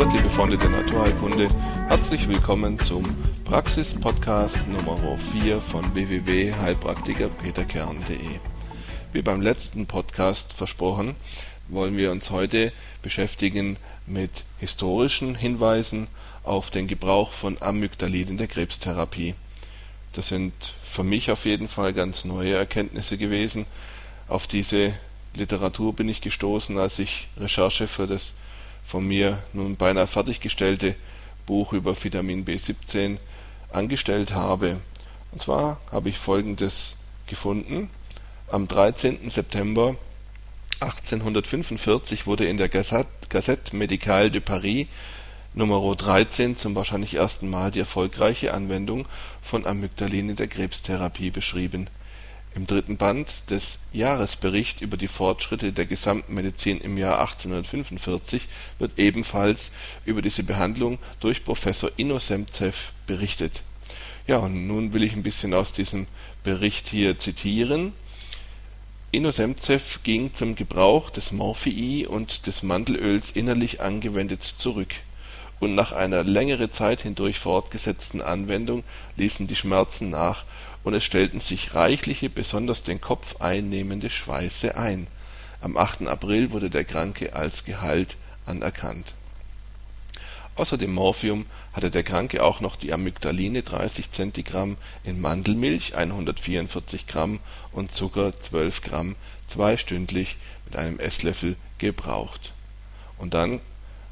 Freunde der Naturheilkunde, herzlich willkommen zum Praxis-Podcast Nummer 4 von www.heilpraktikerpeterkern.de. Wie beim letzten Podcast versprochen, wollen wir uns heute beschäftigen mit historischen Hinweisen auf den Gebrauch von Amygdalin in der Krebstherapie. Das sind für mich auf jeden Fall ganz neue Erkenntnisse gewesen. Auf diese Literatur bin ich gestoßen, als ich Recherche für das von mir nun beinahe fertiggestellte Buch über Vitamin B17 angestellt habe. Und zwar habe ich folgendes gefunden. Am 13. September 1845 wurde in der Gazette Médicale de Paris Nr. 13 zum wahrscheinlich ersten Mal die erfolgreiche Anwendung von Amygdalin in der Krebstherapie beschrieben im dritten Band des Jahresbericht über die Fortschritte der gesamten Medizin im Jahr 1845 wird ebenfalls über diese Behandlung durch Professor Inno Semzew berichtet. Ja, und nun will ich ein bisschen aus diesem Bericht hier zitieren. Inno Semzew ging zum Gebrauch des Morphii und des Mandelöls innerlich angewendet zurück, und nach einer längere Zeit hindurch fortgesetzten Anwendung ließen die Schmerzen nach und es stellten sich reichliche, besonders den Kopf einnehmende Schweiße ein. Am 8. April wurde der Kranke als geheilt anerkannt. Außer dem Morphium hatte der Kranke auch noch die Amygdaline 30 Zentigramm in Mandelmilch 144 Gramm und Zucker 12 Gramm zweistündlich mit einem Esslöffel gebraucht. Und dann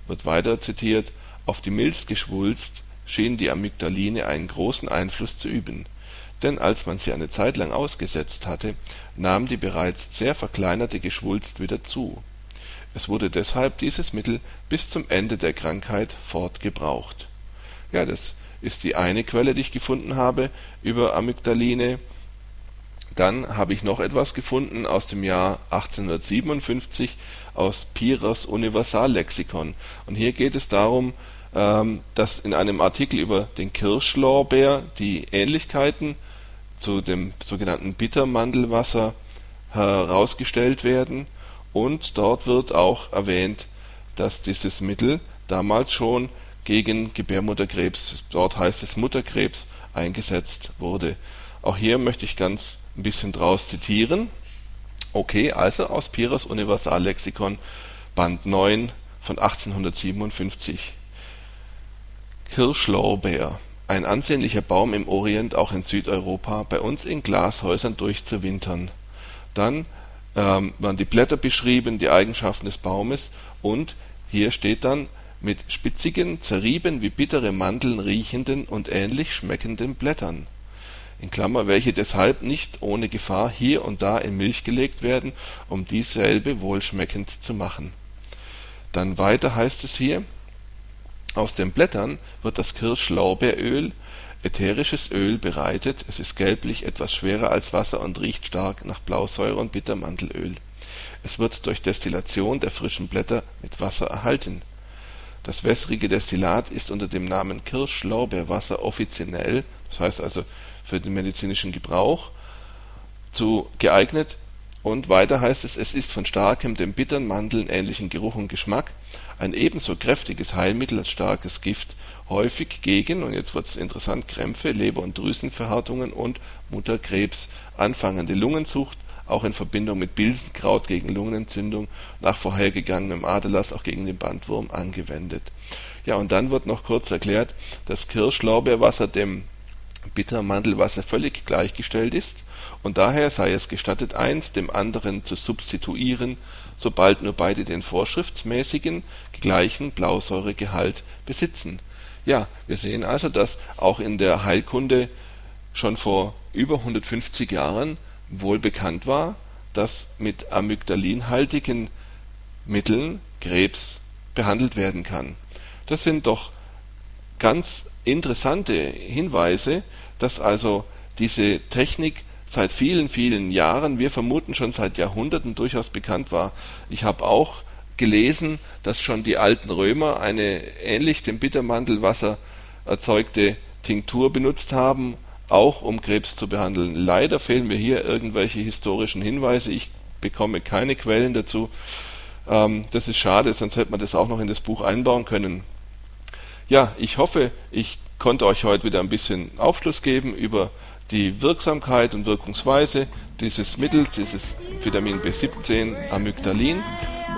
wird weiter zitiert, auf die Milzgeschwulst schien die Amygdaline einen großen Einfluss zu üben denn als man sie eine Zeit lang ausgesetzt hatte, nahm die bereits sehr verkleinerte Geschwulst wieder zu. Es wurde deshalb dieses Mittel bis zum Ende der Krankheit fortgebraucht. Ja, das ist die eine Quelle, die ich gefunden habe über Amygdaline. Dann habe ich noch etwas gefunden aus dem Jahr 1857 aus Pirers Universallexikon. Und hier geht es darum, dass in einem Artikel über den Kirschlorbeer die Ähnlichkeiten zu dem sogenannten Bittermandelwasser herausgestellt werden und dort wird auch erwähnt, dass dieses Mittel damals schon gegen Gebärmutterkrebs, dort heißt es Mutterkrebs, eingesetzt wurde. Auch hier möchte ich ganz ein bisschen draus zitieren. Okay, also aus Piras Universallexikon, Band 9 von 1857. Kirschlorbeer ein ansehnlicher Baum im Orient, auch in Südeuropa, bei uns in Glashäusern durchzuwintern. Dann ähm, werden die Blätter beschrieben, die Eigenschaften des Baumes und hier steht dann mit spitzigen, zerrieben wie bittere Mandeln riechenden und ähnlich schmeckenden Blättern in Klammer, welche deshalb nicht ohne Gefahr hier und da in Milch gelegt werden, um dieselbe wohlschmeckend zu machen. Dann weiter heißt es hier aus den Blättern wird das Kirschlorbeeröl (ätherisches Öl) bereitet, es ist gelblich, etwas schwerer als Wasser und riecht stark nach Blausäure und Bittermandelöl. Es wird durch Destillation der frischen Blätter mit Wasser erhalten. Das wässrige Destillat ist unter dem Namen Kirschlorbeerwasser offizinell das heißt also für den medizinischen Gebrauch zu geeignet und weiter heißt es, es ist von starkem, dem bittern Mandeln ähnlichen Geruch und Geschmack ein ebenso kräftiges Heilmittel als starkes Gift, häufig gegen und jetzt wird's interessant Krämpfe, Leber und Drüsenverhärtungen und Mutterkrebs, anfangende Lungenzucht, auch in Verbindung mit Bilsenkraut gegen Lungenentzündung, nach vorhergegangenem Aderlass auch gegen den Bandwurm angewendet. Ja, und dann wird noch kurz erklärt, dass Kirschlaubeerwasser dem Bittermandelwasser völlig gleichgestellt ist und daher sei es gestattet, eins dem anderen zu substituieren, sobald nur beide den vorschriftsmäßigen gleichen Blausäuregehalt besitzen. Ja, wir sehen also, dass auch in der Heilkunde schon vor über 150 Jahren wohl bekannt war, dass mit amygdalinhaltigen Mitteln Krebs behandelt werden kann. Das sind doch ganz interessante Hinweise, dass also diese Technik seit vielen, vielen Jahren, wir vermuten schon seit Jahrhunderten durchaus bekannt war. Ich habe auch gelesen, dass schon die alten Römer eine ähnlich dem Bittermandelwasser erzeugte Tinktur benutzt haben, auch um Krebs zu behandeln. Leider fehlen mir hier irgendwelche historischen Hinweise. Ich bekomme keine Quellen dazu. Ähm, das ist schade, sonst hätte man das auch noch in das Buch einbauen können. Ja, ich hoffe, ich konnte euch heute wieder ein bisschen Aufschluss geben über die Wirksamkeit und Wirkungsweise dieses Mittels, dieses Vitamin B17 Amygdalin.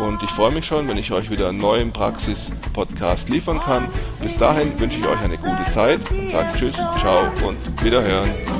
Und ich freue mich schon, wenn ich euch wieder einen neuen Praxis-Podcast liefern kann. Bis dahin wünsche ich euch eine gute Zeit und sage Tschüss, ciao und Wiederhören.